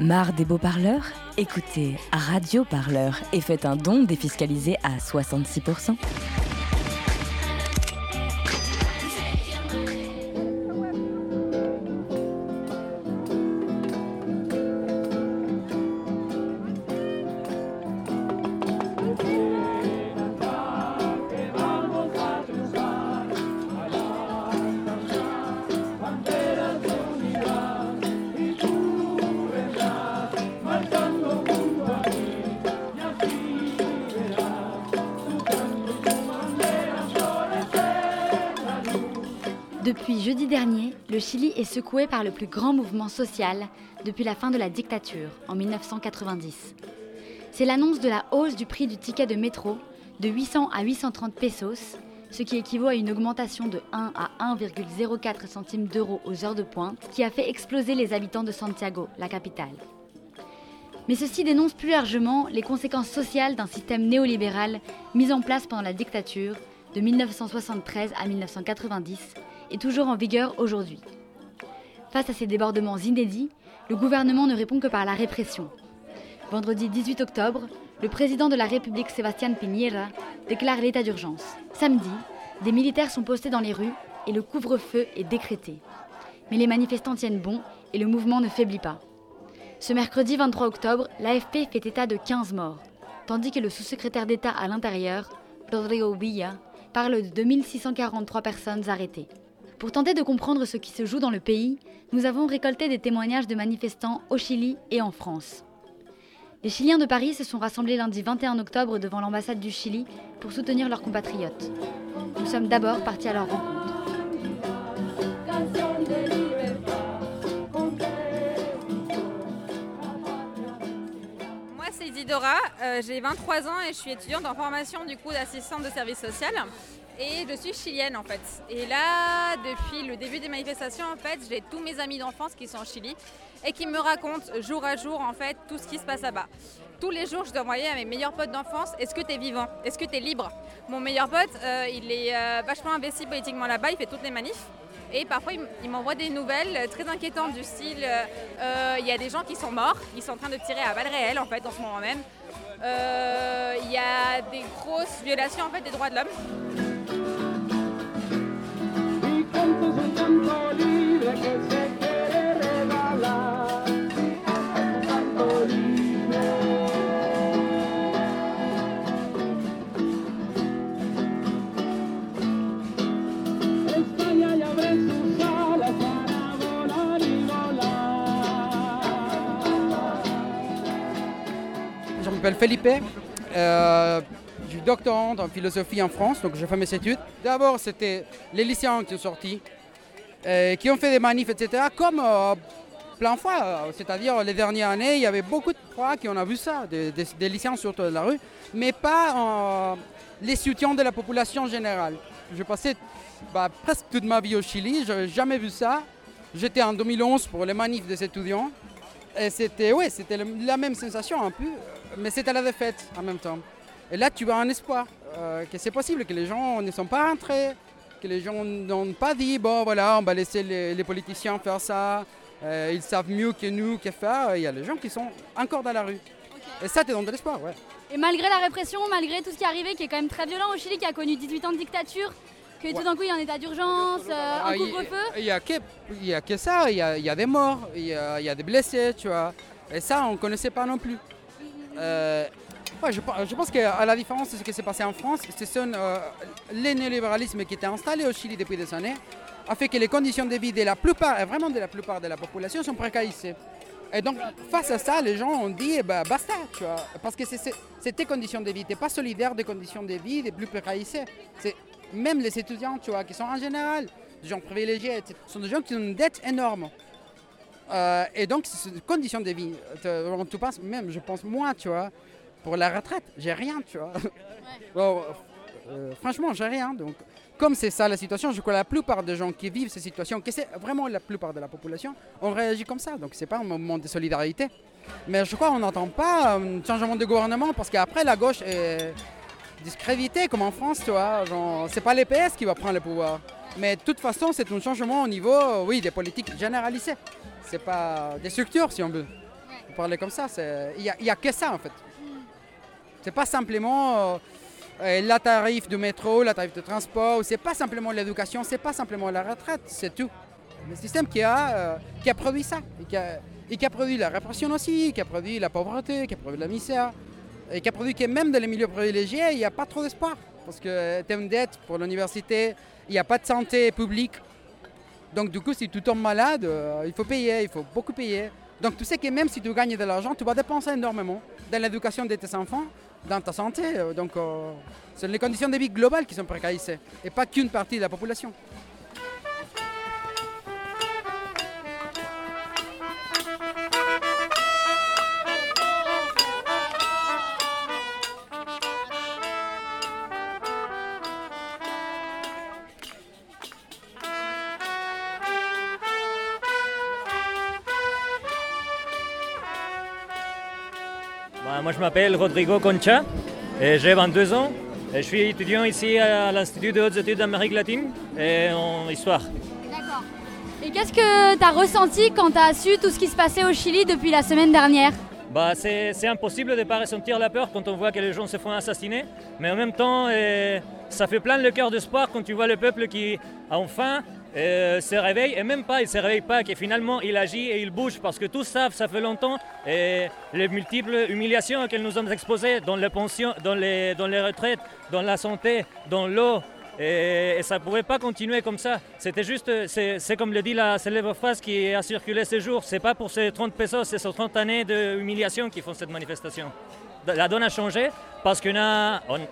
Marre des beaux parleurs Écoutez Radio Parleur et faites un don défiscalisé à 66%. Depuis jeudi dernier, le Chili est secoué par le plus grand mouvement social depuis la fin de la dictature, en 1990. C'est l'annonce de la hausse du prix du ticket de métro de 800 à 830 pesos, ce qui équivaut à une augmentation de 1 à 1,04 centimes d'euros aux heures de pointe, qui a fait exploser les habitants de Santiago, la capitale. Mais ceci dénonce plus largement les conséquences sociales d'un système néolibéral mis en place pendant la dictature de 1973 à 1990 est toujours en vigueur aujourd'hui. Face à ces débordements inédits, le gouvernement ne répond que par la répression. Vendredi 18 octobre, le président de la République Sébastien Piñera déclare l'état d'urgence. Samedi, des militaires sont postés dans les rues et le couvre-feu est décrété. Mais les manifestants tiennent bon et le mouvement ne faiblit pas. Ce mercredi 23 octobre, l'AFP fait état de 15 morts, tandis que le sous-secrétaire d'État à l'intérieur, Rodrigo Villa, parle de 2643 personnes arrêtées. Pour tenter de comprendre ce qui se joue dans le pays, nous avons récolté des témoignages de manifestants au Chili et en France. Les Chiliens de Paris se sont rassemblés lundi 21 octobre devant l'ambassade du Chili pour soutenir leurs compatriotes. Nous sommes d'abord partis à leur rencontre. Moi, c'est Isidora, euh, j'ai 23 ans et je suis étudiante en formation d'assistante de service social. Et je suis chilienne en fait. Et là, depuis le début des manifestations, en fait, j'ai tous mes amis d'enfance qui sont en Chili et qui me racontent jour à jour en fait tout ce qui se passe là-bas. Tous les jours, je dois envoyer à mes meilleurs potes d'enfance Est-ce que tu es vivant? Est-ce que tu es libre? Mon meilleur pote, euh, il est euh, vachement investi politiquement là-bas, il fait toutes les manifs. Et parfois, il m'envoie des nouvelles très inquiétantes du style euh, il y a des gens qui sont morts, ils sont en train de tirer à balles réelles en fait en ce moment même. Euh, Il y a des grosses violations en fait des droits de l'homme. Felipe, euh, suis doctorant en philosophie en France, donc je fais mes études. D'abord, c'était les lycéens qui sont sortis, euh, qui ont fait des manifs, etc., comme euh, plein fois. euh, C'est-à-dire, les dernières années, il y avait beaucoup de fois qu'on a vu ça, des, lycéens surtout de la rue, mais pas les soutiens de la population générale. J'ai passé bah, presque toute ma vie au Chili, je n'avais jamais vu ça. J'étais en 2011 pour les manifs des étudiants. Et c'était c'était la même sensation un peu, mais c'était la défaite en même temps. Et là, tu as un espoir euh, que c'est possible, que les gens ne sont pas rentrés, que les gens n'ont pas dit, bon voilà, on va laisser les, les politiciens faire ça, euh, ils savent mieux que nous que faire. Il y a les gens qui sont encore dans la rue. Et ça, tu donne de l'espoir, ouais. Et malgré la répression, malgré tout ce qui est arrivé, qui est quand même très violent au Chili, qui a connu 18 ans de dictature, que tout d'un coup il y a un état d'urgence, euh, un Ah, il- couvre-feu. Il n'y a, que- a ça, il y a, il y a des morts, il y a, y a des blessés, tu vois. Et ça, on ne connaissait pas non plus. Euh, je, pe- je pense qu'à la différence de ce qui s'est passé en France, c'est son, euh, le néolibéralisme qui était installé au Chili depuis des années a fait que les conditions de vie de la plupart, et vraiment de la plupart de la population, sont précarisées. Et donc, face à ça, les gens ont dit, eh ben, basta, tu vois. Parce que c'est- tes conditions de vie. Tu n'es pas solidaire des conditions de vie des plus précarisées. C'est même les étudiants, tu vois, qui sont en général des gens privilégiés, sont des gens qui ont une dette énorme. Euh, et donc, c'est une condition de vie. Euh, On te passe, même, je pense, moi, tu vois, pour la retraite, j'ai rien, tu vois. Bon, euh, franchement, j'ai rien. Donc, comme c'est ça la situation, je crois que la plupart des gens qui vivent ces situations, que c'est vraiment la plupart de la population, ont réagi comme ça. Donc, c'est pas un moment de solidarité. Mais je crois qu'on n'entend pas un changement de gouvernement parce qu'après, la gauche est discréditée, comme en France, tu vois. C'est pas l'EPS qui va prendre le pouvoir. Mais de toute façon, c'est un changement au niveau, oui, des politiques généralisées. C'est pas des structures, si on veut. parler comme ça. Il n'y a, y a que ça en fait. C'est pas simplement euh, euh, la tarif du métro, la tarif de transport, c'est pas simplement l'éducation, c'est pas simplement la retraite, c'est tout. Le système qui a, euh, qui a produit ça, et qui a, et qui a produit la répression aussi, qui a produit la pauvreté, qui a produit la misère, et qui a produit que même dans les milieux privilégiés, il n'y a pas trop d'espoir. Parce que tu as une dette pour l'université, il n'y a pas de santé publique. Donc du coup, si tu tombes malade, euh, il faut payer, il faut beaucoup payer. Donc tu sais que même si tu gagnes de l'argent, tu vas dépenser énormément dans l'éducation de tes enfants, dans ta santé. euh, Donc euh, c'est les conditions de vie globales qui sont précarisées, et pas qu'une partie de la population. Bah, moi, je m'appelle Rodrigo Concha, et j'ai 22 ans. Et je suis étudiant ici à l'Institut de hautes études d'Amérique latine et en histoire. D'accord. Et qu'est-ce que tu as ressenti quand tu as su tout ce qui se passait au Chili depuis la semaine dernière? Bah, c'est c'est impossible de ne pas ressentir la peur quand on voit que les gens se font assassiner, mais en même temps, ça fait plein le cœur d'espoir quand tu vois le peuple qui, enfin, euh, se réveille, et même pas, il se réveille pas, que finalement il agit et il bouge, parce que tous savent, ça fait longtemps, et les multiples humiliations auxquelles nous sommes exposés dans les pensions, dans les, dans les retraites, dans la santé, dans l'eau, et, ça ne pouvait pas continuer comme ça. C'était juste, c'est c'est comme le dit la célèbre phrase qui a circulé ces jours, c'est pas pour ces 30 pesos, c'est ces 30 années d'humiliation qui font cette manifestation. La donne a changé parce que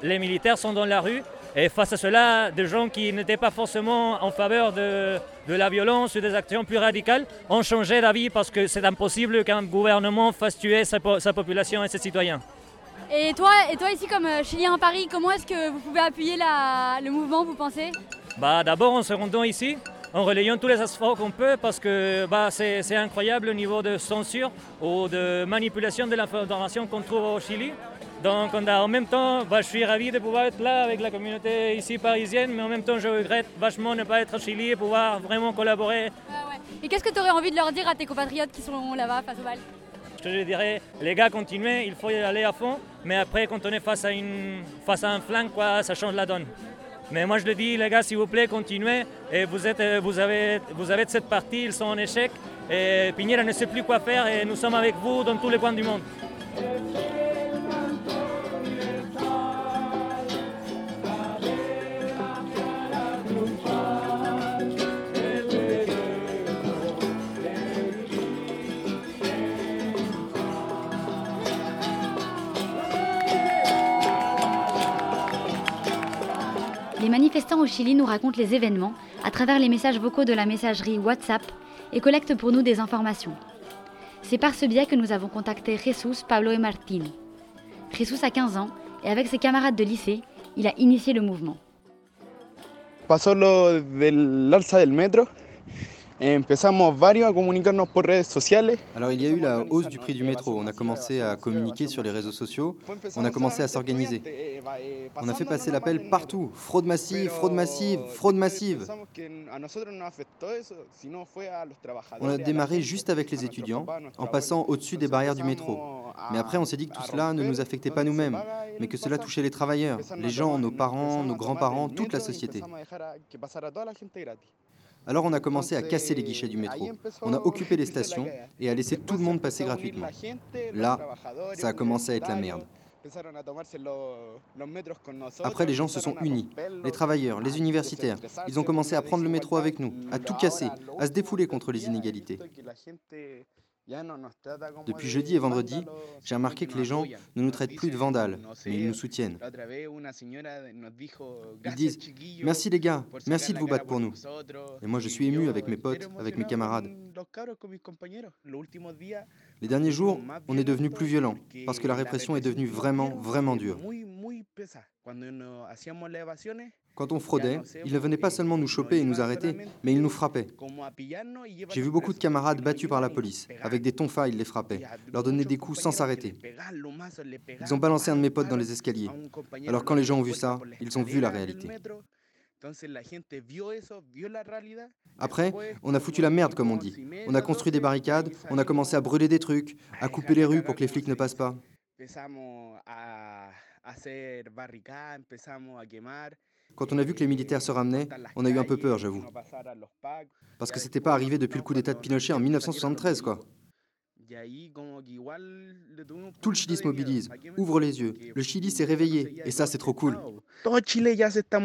les militaires sont dans la rue et face à cela, des gens qui n'étaient pas forcément en faveur de, de la violence ou des actions plus radicales ont changé d'avis parce que c'est impossible qu'un gouvernement fasse tuer sa, po- sa population et ses citoyens. et toi, et toi ici comme euh, Chilien à Paris, comment est-ce que vous pouvez appuyer la- le mouvement, vous pensez? Bah, D'abord en se rendant ici, en relayant tous les espoirs qu'on peut parce que bah, c'est c'est incroyable le niveau de censure ou de manipulation de l'information qu'on trouve au Chili. Donc on a- en même temps, bah, je suis ravi de pouvoir être là avec la communauté ici parisienne, mais en même temps je regrette vachement ne pas être au Chili et pouvoir vraiment collaborer. Ouais, ouais. Et qu'est-ce que tu aurais envie de leur dire à tes compatriotes qui sont là-bas face au bal? Je te dirais, les gars, continuez, il faut y aller à fond, mais après quand on est face à, une, face à un flanc, quoi, ça change la donne. Mais moi je le dis, les gars, s'il vous plaît, continuez. Et vous, êtes, euh, vous, avez, vous avez de cette partie, ils sont en échec. Et Piñera ne sait plus quoi faire et nous sommes avec vous dans tous les coins du monde. Manifestants au Chili nous racontent les événements à travers les messages vocaux de la messagerie WhatsApp et collectent pour nous des informations. C'est par ce biais que nous avons contacté Jesus, Pablo et Martín. Jesus a 15 ans et avec ses camarades de lycée, il a initié le mouvement. pasó lo del alza del metro. Alors il y a eu la hausse du prix du métro. On a commencé à communiquer sur les réseaux sociaux. On a commencé à s'organiser. On a fait passer l'appel partout. Fraude massive, fraude massive, fraude massive. On a démarré juste avec les étudiants, en passant au-dessus des barrières du métro. Mais après, on s'est dit que tout cela ne nous affectait pas nous-mêmes, mais que cela touchait les travailleurs, les gens, nos parents, nos grands-parents, toute la société. Alors on a commencé à casser les guichets du métro. On a occupé les stations et à laisser tout le monde passer gratuitement. Là, ça a commencé à être la merde. Après, les gens se sont unis. Les travailleurs, les universitaires, ils ont commencé à prendre le métro avec nous, à tout casser, à se défouler contre les inégalités. Depuis jeudi et vendredi, j'ai remarqué que les gens ne nous traitent plus de vandales, mais ils nous soutiennent. Ils disent Merci les gars, merci de vous battre pour nous. Et moi je suis ému avec mes potes, avec mes camarades. Les derniers jours, on est devenu plus violent, parce que la répression est devenue vraiment, vraiment dure. Quand on fraudait, ils ne venaient pas seulement nous choper et nous arrêter, mais ils nous frappaient. J'ai vu beaucoup de camarades battus par la police. Avec des tonfas, ils les frappaient, leur donnaient des coups sans s'arrêter. Ils ont balancé un de mes potes dans les escaliers. Alors quand les gens ont vu ça, ils ont vu la réalité. Après, on a foutu la merde, comme on dit. On a construit des barricades, on a commencé à brûler des trucs, à couper les rues pour que les flics ne passent pas. Quand on a vu que les militaires se ramenaient, on a eu un peu peur, j'avoue. Parce que c'était pas arrivé depuis le coup d'état de Pinochet en 1973, quoi. Tout le Chili se mobilise, ouvre les yeux. Le Chili s'est réveillé, et ça, c'est trop cool. Todo Chile ya se está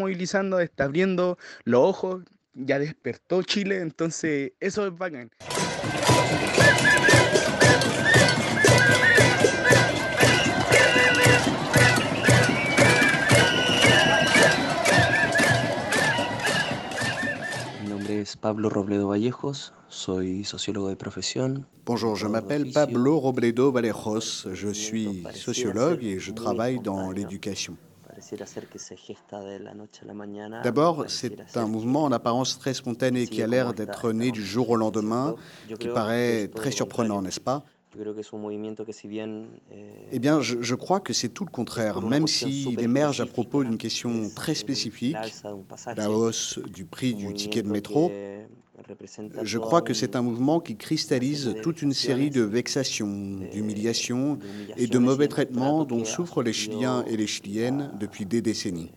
está abriendo los ojos, ya despertó Chile, entonces eso es bacán. Es Pablo Robledo Vallejos, soy sociólogo de profesión. Bonjour, je m'appelle Pablo Robledo Vallejos, je suis sociologue et je travaille dans l'éducation. D'abord, c'est un mouvement en apparence très spontané qui a l'air d'être né du jour au lendemain, qui paraît très surprenant, n'est-ce pas? Eh bien, je, je, crois que c'est tout le contraire, même s'il émerge à propos d'une question très spécifique, la hausse du prix du ticket de métro. Je crois que c'est un mouvement qui cristallise toute une série de vexations, d'humiliations et de mauvais traitements dont souffrent les Chiliens et les Chiliennes depuis des décennies.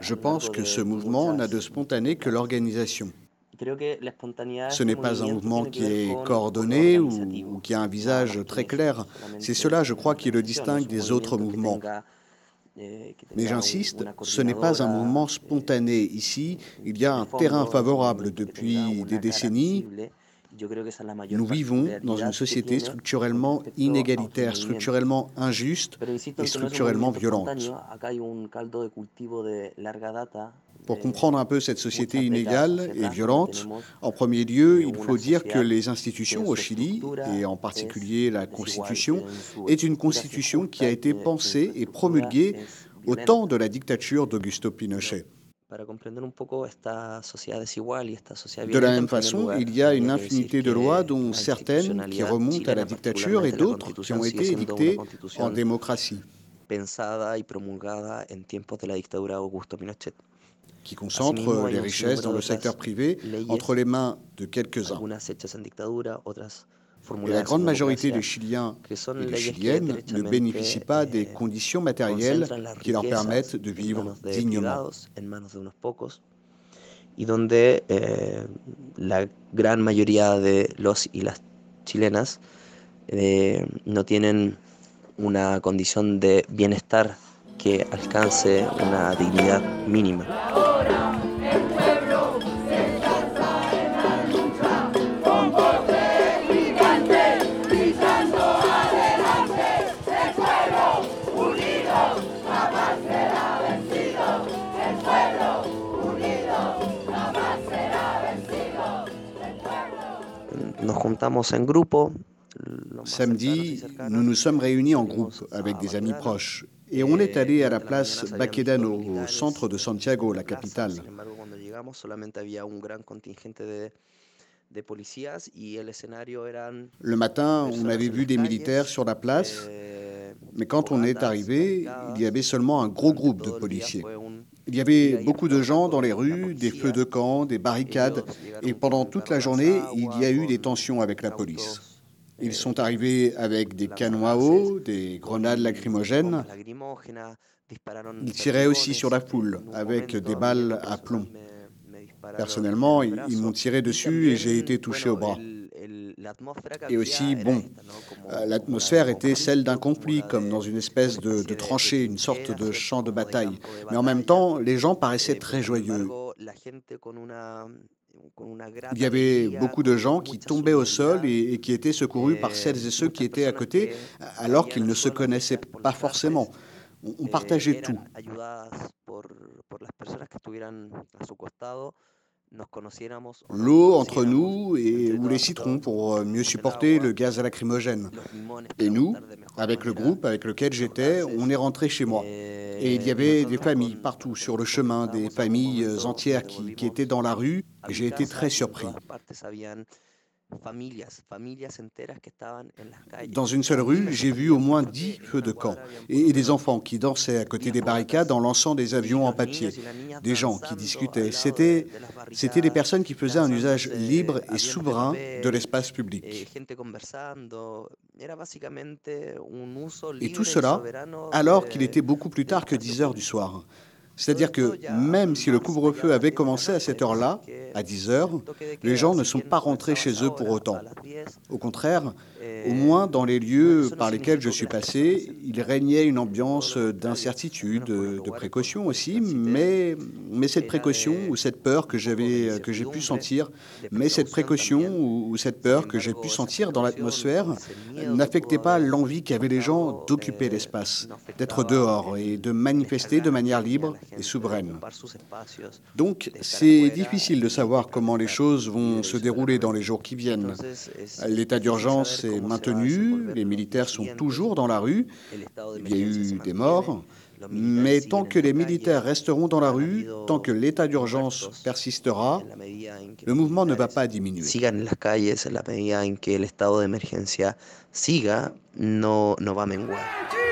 Je pense que ce mouvement n'a de spontané que l'organisation. Ce n'est pas un mouvement qui est coordonné ou, ou, qui a un visage très clair. C'est cela, je crois, qui le distingue des autres mouvements. Mais j'insiste, ce n'est pas un mouvement spontané. Ici, il y a un terrain favorable depuis des décennies. Nous vivons dans une société structurellement inégalitaire, structurellement injuste et structurellement violente. Pour comprendre un peu cette société inégale et violente, en premier lieu, il faut dire que les institutions au Chili, et en particulier la Constitution, est une constitution qui a été pensée et promulguée au temps de la dictature d'Augusto Pinochet. De la même façon, il y a une infinité de lois, dont certaines qui remontent à la dictature et d'autres qui ont été édictées en démocratie. qui concentre les richesses dans le secteur privé entre les mains de quelques-uns. Et la grande majorité des Chiliens et des Chiliennes ne bénéficient pas des conditions matérielles qui leur permettent de vivre dignement. y donde eh, la gran mayoría de los y las chilenas eh, no tienen una condición de bienestar que alcance una dignidad mínima. Samedi, nous nous sommes réunis en groupe avec des amis proches et on est allé à la place Baquedano, au centre de Santiago, la capitale. Le matin, on avait vu des militaires sur la place, mais quand on est arrivé, il y avait seulement un gros groupe de policiers. Il y avait beaucoup de gens dans les rues, des feux de camp, des barricades, et pendant toute la journée, il y a eu des tensions avec la police. Ils sont arrivés avec des canons à eau, des grenades lacrymogènes. Ils tiraient aussi sur la foule avec des balles à plomb. Personnellement, ils m'ont tiré dessus et j'ai été touché au bras. Et aussi, bon, l'atmosphère était celle d'un conflit, comme dans une espèce de, de tranchée, une sorte de champ de bataille. Mais en même temps, les gens paraissaient très joyeux. Il y avait beaucoup de gens qui tombaient au sol et, et qui étaient secourus par celles et ceux qui étaient à côté, alors qu'ils ne se connaissaient pas forcément. On, on partageait tout. L'eau entre nous et, ou les citrons pour mieux supporter le gaz lacrymogène. Et nous, avec le groupe avec lequel j'étais, on est rentré chez moi. Et il y avait des familles partout sur le chemin, des familles entières qui, qui étaient dans la rue. J'ai été très surpris. Dans une seule rue, j'ai vu au moins dix feux de camp et des enfants qui dansaient à côté des barricades en lançant des avions en papier, des gens qui discutaient. C'était, c'était des personnes qui faisaient un usage libre et souverain de l'espace public. Et tout cela alors qu'il était beaucoup plus tard que 10 heures du soir. C'est-à-dire que même si le couvre-feu avait commencé à cette heure-là, à 10 heures, les gens ne sont pas rentrés chez eux pour autant. Au contraire, au moins dans les lieux par lesquels je suis passé, il régnait une ambiance d'incertitude, de précaution aussi, mais, mais cette précaution ou cette peur que j'avais, que j'ai pu sentir, mais cette précaution ou cette peur que j'ai pu sentir dans l'atmosphère n'affectait pas l'envie qu'avaient les gens d'occuper l'espace, d'être dehors et de manifester de manière libre et souveraine. Donc, c'est difficile de savoir comment les choses vont se dérouler dans les jours qui viennent. L'état d'urgence est maintenu, les militaires sont toujours dans la rue, il y a eu des morts, mais tant que les militaires resteront dans la rue, tant que l'état d'urgence persistera, le mouvement ne va pas diminuer. Siga, no, no va a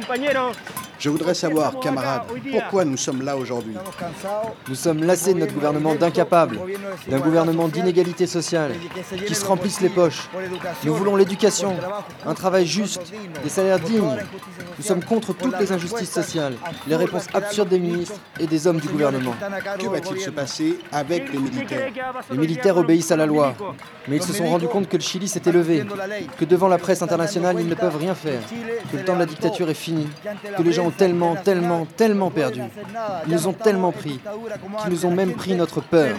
menguar. Je voudrais savoir, camarades, pourquoi nous sommes là aujourd'hui. Nous sommes lassés de notre gouvernement d'incapables, d'un gouvernement d'inégalité sociale, qui se remplissent les poches. Nous voulons l'éducation, un travail juste, des salaires dignes. Nous sommes contre toutes les injustices sociales, les réponses absurdes des ministres et des hommes du gouvernement. Que va-t-il se passer avec les militaires? Les militaires obéissent à la loi, mais ils se sont rendus compte que le Chili s'est élevé, que devant la presse internationale, ils ne peuvent rien faire, que le temps de la dictature est fini, que les gens ont tellement, tellement, tellement perdu. Ils nous ont tellement pris, qu'ils nous ont même pris notre peur.